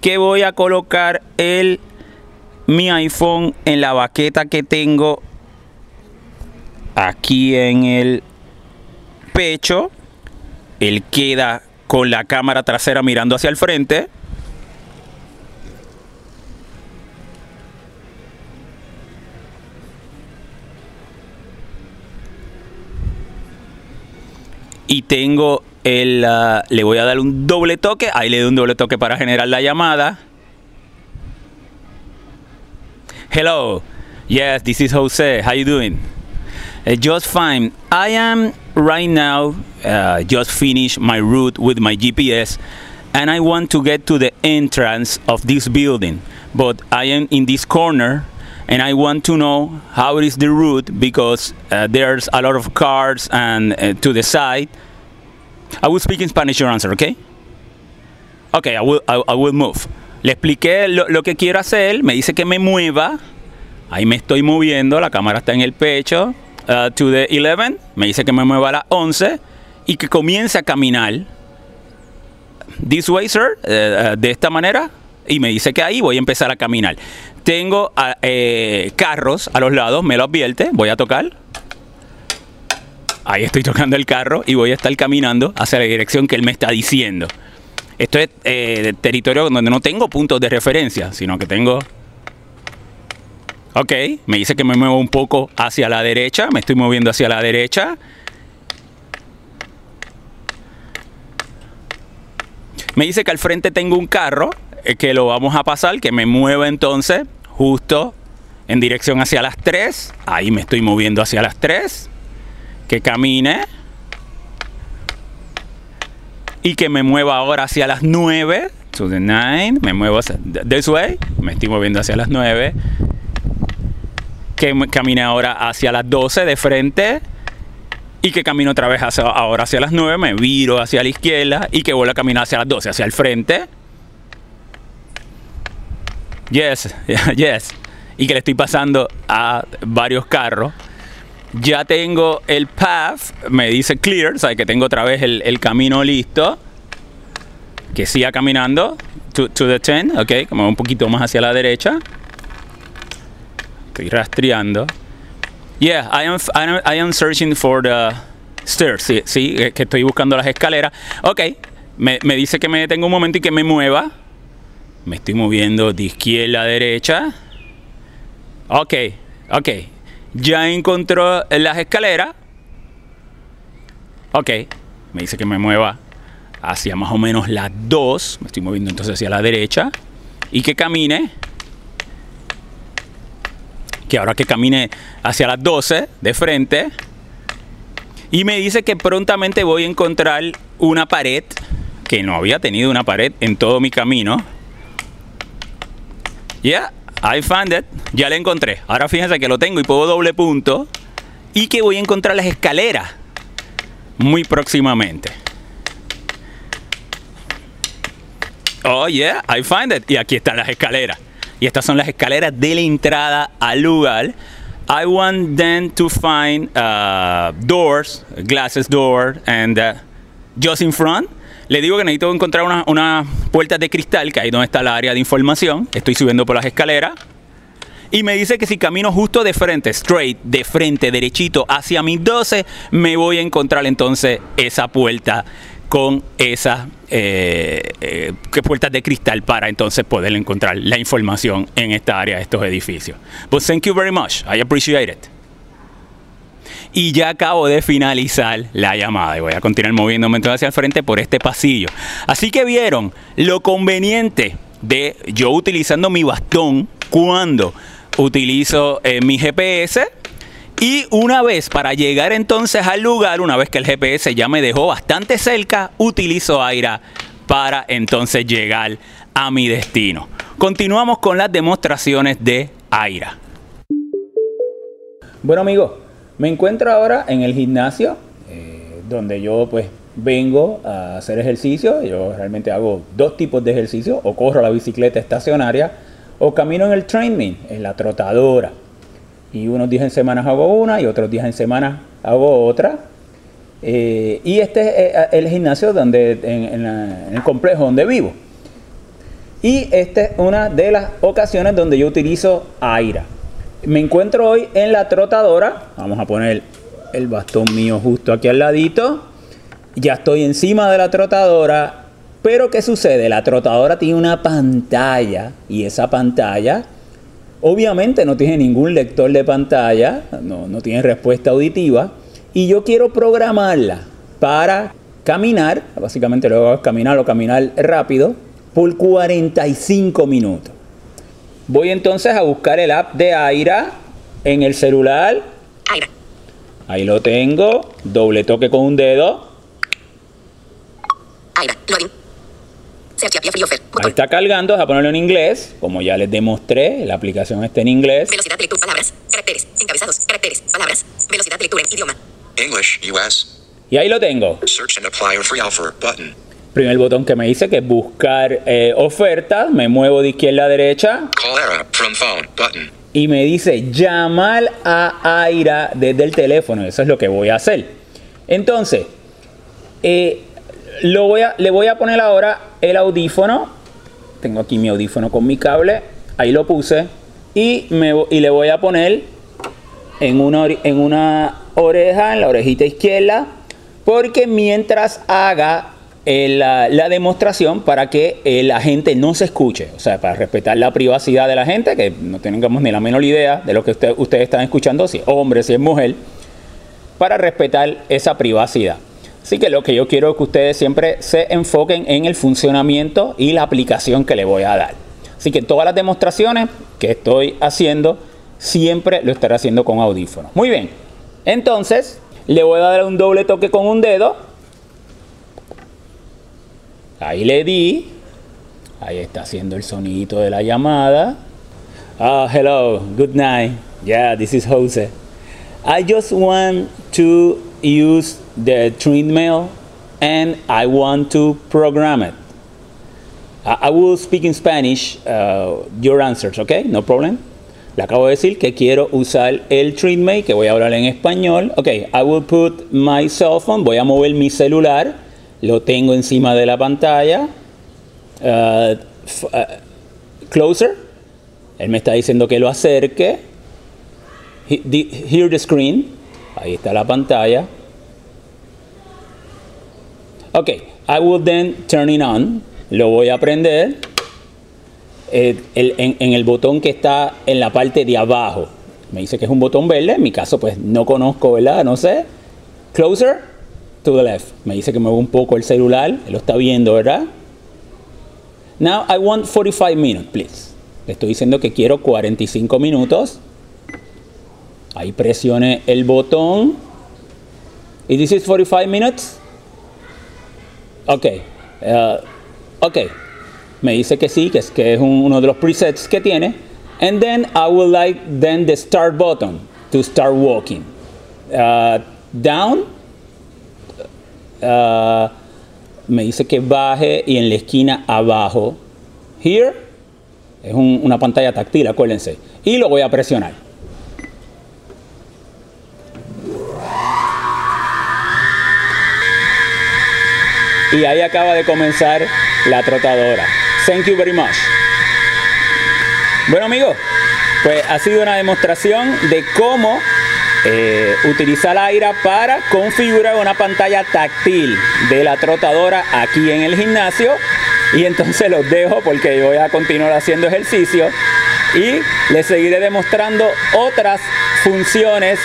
que voy a colocar el, mi iPhone en la baqueta que tengo aquí en el pecho él queda con la cámara trasera mirando hacia el frente. Y tengo el... ah, le voy a dar un doble toque. Ahí le doy un doble toque para generar la llamada. Hello. Yes, this is Jose. How you doing? Uh, just fine. I am right now uh, just finished my route with my GPS and I want to get to the entrance of this building. But I am in this corner and I want to know how is the route because uh, there's a lot of cars and uh, to the side. I will speak in Spanish your answer, okay? Okay, I will, I, I will move. Le expliqué lo, que quiero hacer, me dice que me mueva. Ahí me estoy moviendo, la cámara está en el pecho. Uh, to the 11, me dice que me mueva a las 11 y que comience a caminar. This way, sir, eh, eh, de esta manera. Y me dice que ahí voy a empezar a caminar. Tengo ah, eh, carros a los lados, me lo advierte, voy a tocar. Ahí estoy tocando el carro y voy a estar caminando hacia la dirección que él me está diciendo. Esto es eh, territorio donde no tengo puntos de referencia, sino que tengo Ok, me dice que me muevo un poco hacia la derecha, me estoy moviendo hacia la derecha. Me dice que al frente tengo un carro que lo vamos a pasar, que me mueva entonces justo en dirección hacia las 3. Ahí me estoy moviendo hacia las 3. Que camine. Y que me mueva ahora hacia las 9. To the 9. Me muevo hacia, this way. Me estoy moviendo hacia las 9 que camine ahora hacia las 12 de frente y que camino otra vez ahora hacia las 9, me viro hacia la izquierda y que vuelva a caminar hacia las 12, hacia el frente. Yes, yes. y que le estoy pasando a varios carros. Ya tengo el path, me dice clear, o sea que tengo otra vez el, camino listo. Que siga caminando to, to the 10, ok, como un poquito más hacia la derecha. Estoy rastreando. Yeah, I am, I am, I am searching for the stairs. Sí, sí, que estoy buscando las escaleras. Ok, me, me dice que me detenga un momento y que me mueva. Me estoy moviendo de izquierda a derecha. Ok, ok. Ya encontró las escaleras. Ok, me dice que me mueva hacia más o menos las 2. Me estoy moviendo entonces hacia la derecha. Y que camine. Que ahora que camine hacia las 12 de frente. Y me dice que prontamente voy a encontrar una pared. Que no había tenido una pared en todo mi camino. Yeah, I found it. Ya la encontré. Ahora fíjense que lo tengo y puedo doble punto. Y que voy a encontrar las escaleras muy próximamente. Oh, yeah, I find it. Y aquí están las escaleras. Y estas son las escaleras de la entrada al lugar. I want them to find uh, doors, glasses door, and uh, just in front. Le digo que necesito encontrar una, una puerta de cristal, que ahí donde está la área de información. Estoy subiendo por las escaleras. Y me dice que si camino justo de frente, straight, de frente, derechito, hacia mis 12, me voy a encontrar entonces esa puerta con esas eh, eh, puertas de cristal para entonces poder encontrar la información en esta área de estos edificios. But thank you very much. I appreciate it. Y ya acabo de finalizar la llamada y voy a continuar moviéndome entonces hacia el frente por este pasillo. Así que vieron lo conveniente de yo utilizando mi bastón cuando utilizo eh, mi GPS y una vez para llegar entonces al lugar, una vez que el GPS ya me dejó bastante cerca, utilizo Aira para entonces llegar a mi destino. Continuamos con las demostraciones de Aira. Bueno amigos, me encuentro ahora en el gimnasio eh, donde yo pues vengo a hacer ejercicio. Yo realmente hago dos tipos de ejercicio, o corro la bicicleta estacionaria o camino en el training, en la trotadora. Y unos días en semana hago una y otros días en semana hago otra. Eh, y este es eh, el gimnasio donde, en, en el complejo donde vivo. Y esta es una de las ocasiones donde yo utilizo Aira. Me encuentro hoy en la trotadora. Vamos a poner el bastón mío justo aquí al ladito. Ya estoy encima de la trotadora. Pero ¿qué sucede? La trotadora tiene una pantalla. Y esa pantalla obviamente no tiene ningún lector de pantalla. No, no tiene respuesta auditiva. Y yo quiero programarla para caminar. Básicamente es caminar o caminar rápido. Por 45 minutos. Voy entonces a buscar el app de Aira en el celular. Aira. Ahí lo tengo. Doble toque con un dedo. Aira. Loading. Search app free offer. Ahí está cargando. Voy a ponerlo en inglés. Como ya les demostré, la aplicación está en inglés. Velocidad de lectura. Palabras. Caracteres. Encabezados. Caracteres. Palabras. Velocidad de lectura en idioma. English, US. Y ahí lo tengo. Search and apply a free offer button. Primer botón que me dice que es buscar eh, ofertas. Me muevo de izquierda a derecha. Call from phone button. Y me dice llamar a Aira desde el teléfono. Eso es lo que voy a hacer. Entonces, eh, lo voy a, le voy a poner ahora el audífono. Tengo aquí mi audífono con mi cable. Ahí lo puse. Y, me, y le voy a poner en una, en una oreja, en la orejita izquierda. Porque mientras haga eh, la, demostración para que eh, la gente no se escuche, o sea, para respetar la privacidad de la gente, que no tengamos ni la menor idea de lo que usted- ustedes están escuchando, si es hombre, si es mujer, para respetar esa privacidad. Así que lo que yo quiero es que ustedes siempre se enfoquen en el funcionamiento y la aplicación que le voy a dar. Así que todas las demostraciones que estoy haciendo, siempre lo estaré haciendo con audífonos. Muy bien. Entonces, le voy a dar un doble toque con un dedo. Ahí le di. Ahí está haciendo el sonidito de la llamada. Ah, hello, good night. Yeah, this is Jose. I just want to use the treadmill and I want to program it. I, will speak in Spanish uh, your answers, okay? No problem. Le acabo de decir que quiero usar el TreatMate, que voy a hablar en español. Ok, I will put my cell phone. Voy a mover mi celular. Lo tengo encima de la pantalla. Uh, uh, closer. Él me está diciendo que lo acerque. He- the- screen. Ahí está la pantalla. Ok, I will then turn it on. Lo voy a prender en el botón que está en la parte de abajo. Me dice que es un botón verde. En mi caso, pues no conozco, ¿verdad? No sé. Closer to the left. Me dice que muevo un poco el celular. Él lo está viendo, ¿verdad? Now I want 45 minutes, please. Le estoy diciendo que quiero 45 minutos. Ahí presione el botón. ¿Y this is 45 minutes? Ok. uh. Me dice que sí, que es, que es un- uno de los presets que tiene. And then I would like then the start button to start walking. Uh, down. Uh, me dice que baje y en la esquina abajo. Here. Es un- una pantalla táctil, acuérdense. Y lo voy a presionar. Y ahí acaba de comenzar la trotadora. Thank you very much. Bueno amigos, pues ha sido una demostración de cómo eh, utilizar Aira para configurar una pantalla táctil de la trotadora aquí en el gimnasio. Y entonces los dejo porque voy a continuar haciendo ejercicio y les seguiré demostrando otras funciones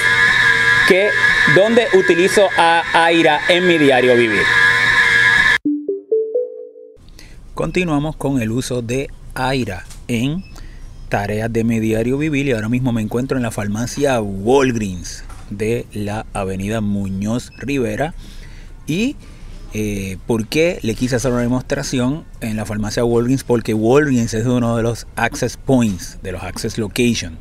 que donde utilizo a Aira en mi diario vivir. Continuamos con el uso de Aira en tareas de mi diario vivir y ahora mismo me encuentro en la farmacia Walgreens de la avenida Muñoz Rivera y eh, ¿por qué le quise hacer una demostración en la farmacia Walgreens? Porque Walgreens es uno de los access points, de los access location.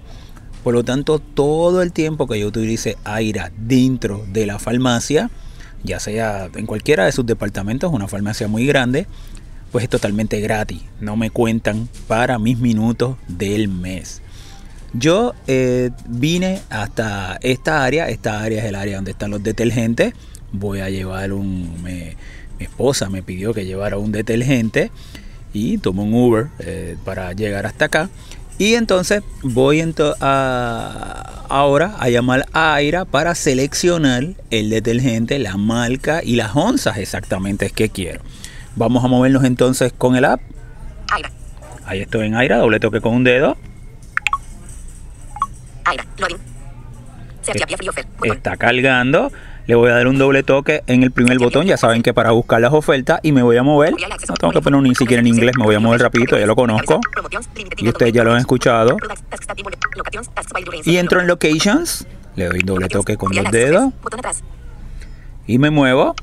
Por lo tanto, todo el tiempo que yo utilice Aira dentro de la farmacia, ya sea en cualquiera de sus departamentos, una farmacia muy grande, pues es totalmente gratis. No me cuentan para mis minutos del mes. Yo eh, vine hasta esta área. Esta área es el área donde están los detergentes. Voy a llevar un... mi esposa me pidió que llevara un detergente y tomo un Uber eh, para llegar hasta acá. Y entonces voy a- ahora a llamar a Aira para seleccionar el detergente, la marca y las onzas exactamente que quiero. Vamos a movernos entonces con el app. Aira. Ahí estoy en Aira, doble toque con un dedo. Aira. Está cargando. Le voy a dar un doble toque en el primer botón. Ya saben que para buscar las ofertas y me voy a mover. No tengo que poner ni siquiera en inglés, me voy a mover rapidito, ya lo conozco. Y ustedes ya lo han escuchado. Y entro en Locations. Le doy doble toque con dos dedos y me muevo.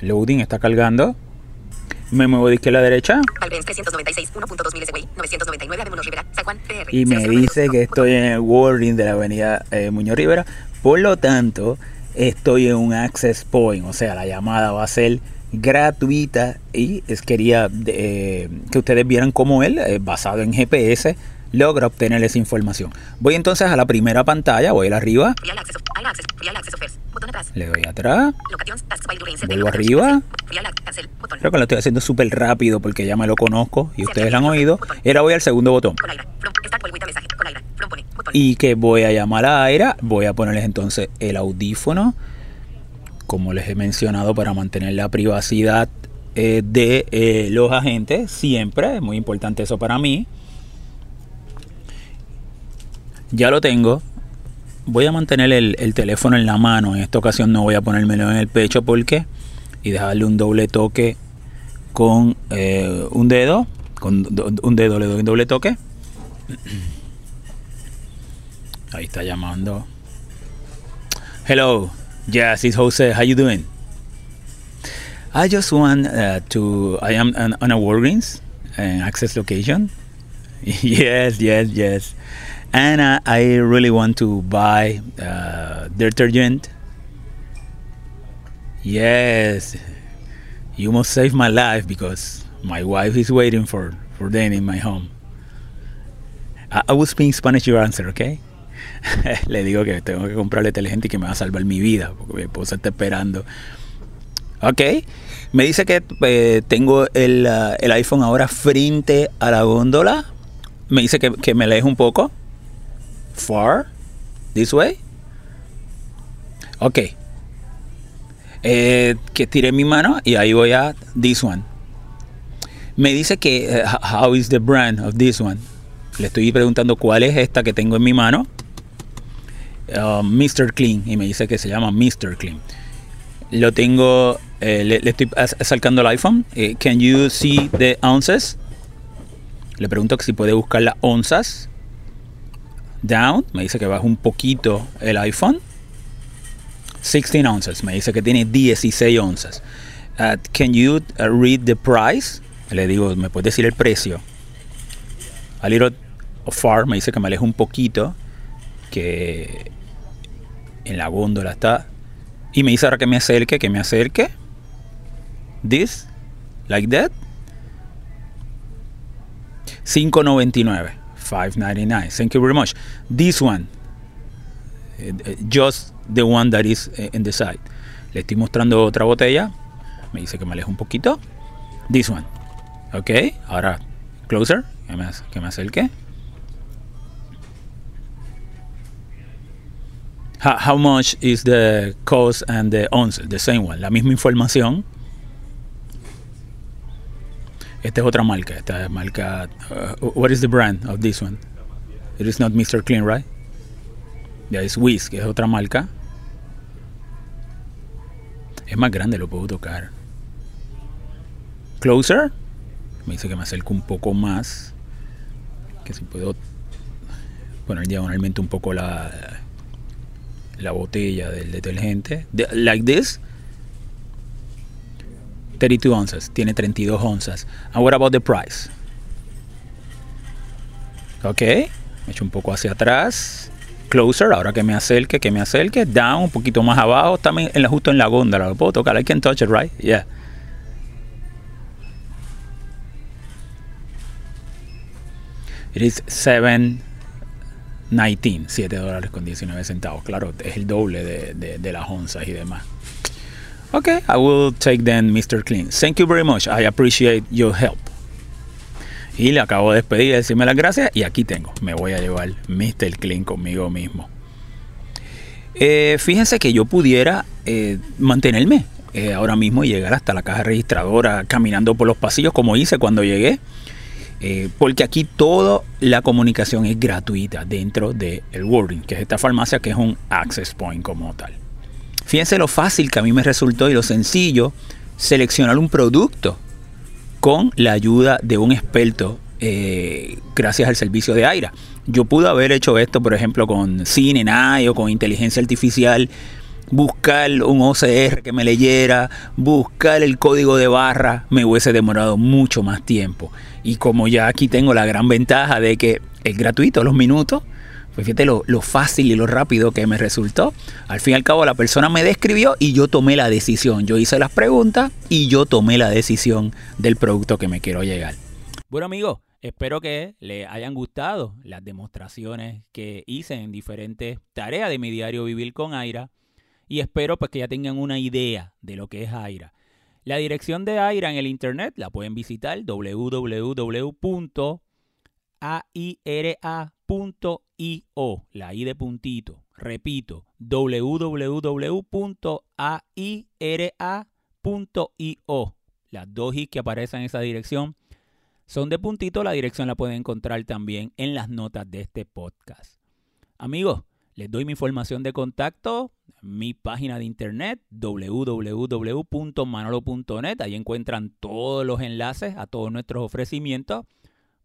Loading. Está cargando. Me muevo de izquierda a derecha. Valvens 396. 1.2000 SW. 999 Avenue Rivera. San Juan. PR. y me dice que estoy en el Walgreens de la avenida eh, Muñoz Rivera. Por lo tanto, estoy en un access point, o sea, la llamada va a ser gratuita y es, quería eh, que ustedes vieran cómo él, eh, basado en GPS, logra obtener esa información. Voy entonces a la primera pantalla, voy a ir arriba, le doy atrás. Vuelvo arriba. Creo que lo estoy haciendo súper rápido porque ya me lo conozco y ustedes lo han oído. Y ahora voy al segundo. Botón. y que voy a llamar a Aira. Voy a ponerles entonces el audífono, como les he mencionado, para mantener la privacidad eh, de eh, los agentes. Siempre es muy importante eso para mí. Ya lo tengo. Voy a mantener el, el teléfono en la mano. En esta ocasión no voy a ponérmelo en el pecho porque y dejarle un doble toque con eh, un dedo. Con un dedo le doy un doble toque. Ahí está llamando. Hello. Yes, it's Jose. How you doing? I just want uh, to. I am on, on a Walgreens an access location. yes, yes, yes. And uh, I really want to buy uh, detergent. Yes. You almost saved my life because my wife is waiting for, for them in my home. I, I will speak Spanish your answer, okay? Le digo que tengo que comprarle inteligente y que me va a salvar mi vida porque mi esposa está esperando. Ok, me dice que eh, tengo el, uh, el, iPhone ahora frente a la góndola. Me dice que, que me aleje un poco. Far. This way. Ok. Eh, que tire mi mano y ahí voy a this one. Me dice que uh, how is the brand of this one. Le estoy preguntando cuál es esta que tengo en mi mano. Mr. Clean y me dice que se llama Mr. Clean. Lo tengo, eh, le, estoy acercando el iPhone. Eh, can you see the ounces? Le pregunto que si puede buscar las onzas. Down, me dice que baja un poquito el iPhone. 16 ounces, me dice que tiene 16 onzas. Uh, can you uh, read the price? Le digo, ¿me puedes decir el precio? A little far, me dice que me aleje un poquito. Que en la góndola está. Y me dice ahora que me acerque, que me acerque. This, like that. 5.99. 5.99. Thank you very much. This one, just the one that is in the side. Le estoy mostrando otra botella. Me dice que me aleje un poquito. This one. Ok. Ahora, closer. Que me, que me. How, how much is the cost and the ounce? The same one. La misma información. Esta es otra marca. Esta es marca. Uh, what is the brand of this one? It is not Mr. Clean, right? Yeah, it's Whiz, que es otra marca. Es más grande, lo puedo tocar. Closer. Me dice que me acerco un poco más. Que si puedo poner diagonalmente un poco la, la botella del detergente. like this. 32 onzas. Tiene 32 onzas. And what about the price? Ok. Me echo un poco hacia atrás. Closer. Ahora que me acerque, que me acerque. Down, un poquito más abajo. También en la, justo en la góndola. Lo puedo tocar. I can touch it, right? Yeah. It is 7.19, 7 dólares con 19 centavos. Claro, es el doble de, de, de las onzas y demás. Okay, I will take then Mr. Clean. Thank you very much. I appreciate your help. Y le acabo de despedir, decirme las gracias y aquí tengo. Me voy a llevar Mr. Clean conmigo mismo. Eh, fíjense que yo pudiera eh, mantenerme eh, ahora mismo y llegar hasta la caja registradora caminando por los pasillos como hice cuando llegué. Porque aquí toda la comunicación es gratuita dentro del de Wording, que es esta farmacia que es un access point como tal. Fíjense lo fácil que a mí me resultó y lo sencillo seleccionar un producto con la ayuda de un experto eh, gracias al servicio de Aira. Yo pude haber hecho esto, por ejemplo, con CineNAI o con inteligencia artificial, buscar un OCR que me leyera, buscar el código de barra, me hubiese demorado mucho más tiempo. Y como ya aquí tengo la gran ventaja de que es gratuito los minutos, pues fíjate lo, lo, fácil y lo rápido que me resultó. Al fin y al cabo la persona me describió y yo tomé la decisión. Yo hice las preguntas y yo tomé la decisión del producto que me quiero llegar. Bueno amigos, espero que les hayan gustado las demostraciones que hice en diferentes tareas de mi diario Vivir con Aira. Y espero pues que ya tengan una idea de lo que es Aira. La dirección de Aira en el internet la pueden visitar www.aira.io, la I de puntito. Repito, www.aira.io. Las dos I que aparecen en esa dirección son de puntito. La dirección la pueden encontrar también en las notas de este podcast. Amigos, les doy mi información de contacto, mi página de internet www.manolo.net. Ahí encuentran todos los enlaces a todos nuestros ofrecimientos.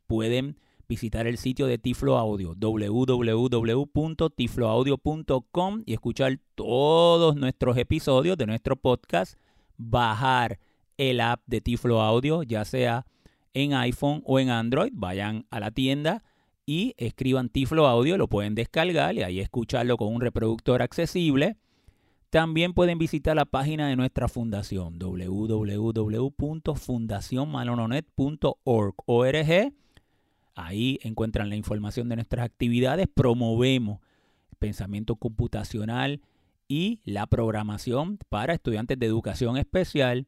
Pueden visitar el sitio de Tiflo Audio www.tifloaudio.com y escuchar todos nuestros episodios de nuestro podcast. Bajar el app de Tiflo Audio, ya sea en iPhone o en Android. Vayan a la tienda y escriban Tiflo Audio, lo pueden descargar y ahí escucharlo con un reproductor accesible. También pueden visitar la página de nuestra fundación www.fundacionmanononet.org. Ahí encuentran la información de nuestras actividades. Promovemos pensamiento computacional y la programación para estudiantes de educación especial.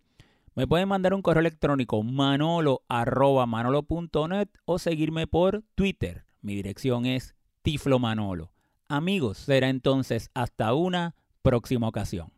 Me pueden mandar un correo electrónico manolo@manolo.net o seguirme por Twitter. Mi dirección es tiflomanolo. Amigos, será entonces hasta una próxima ocasión.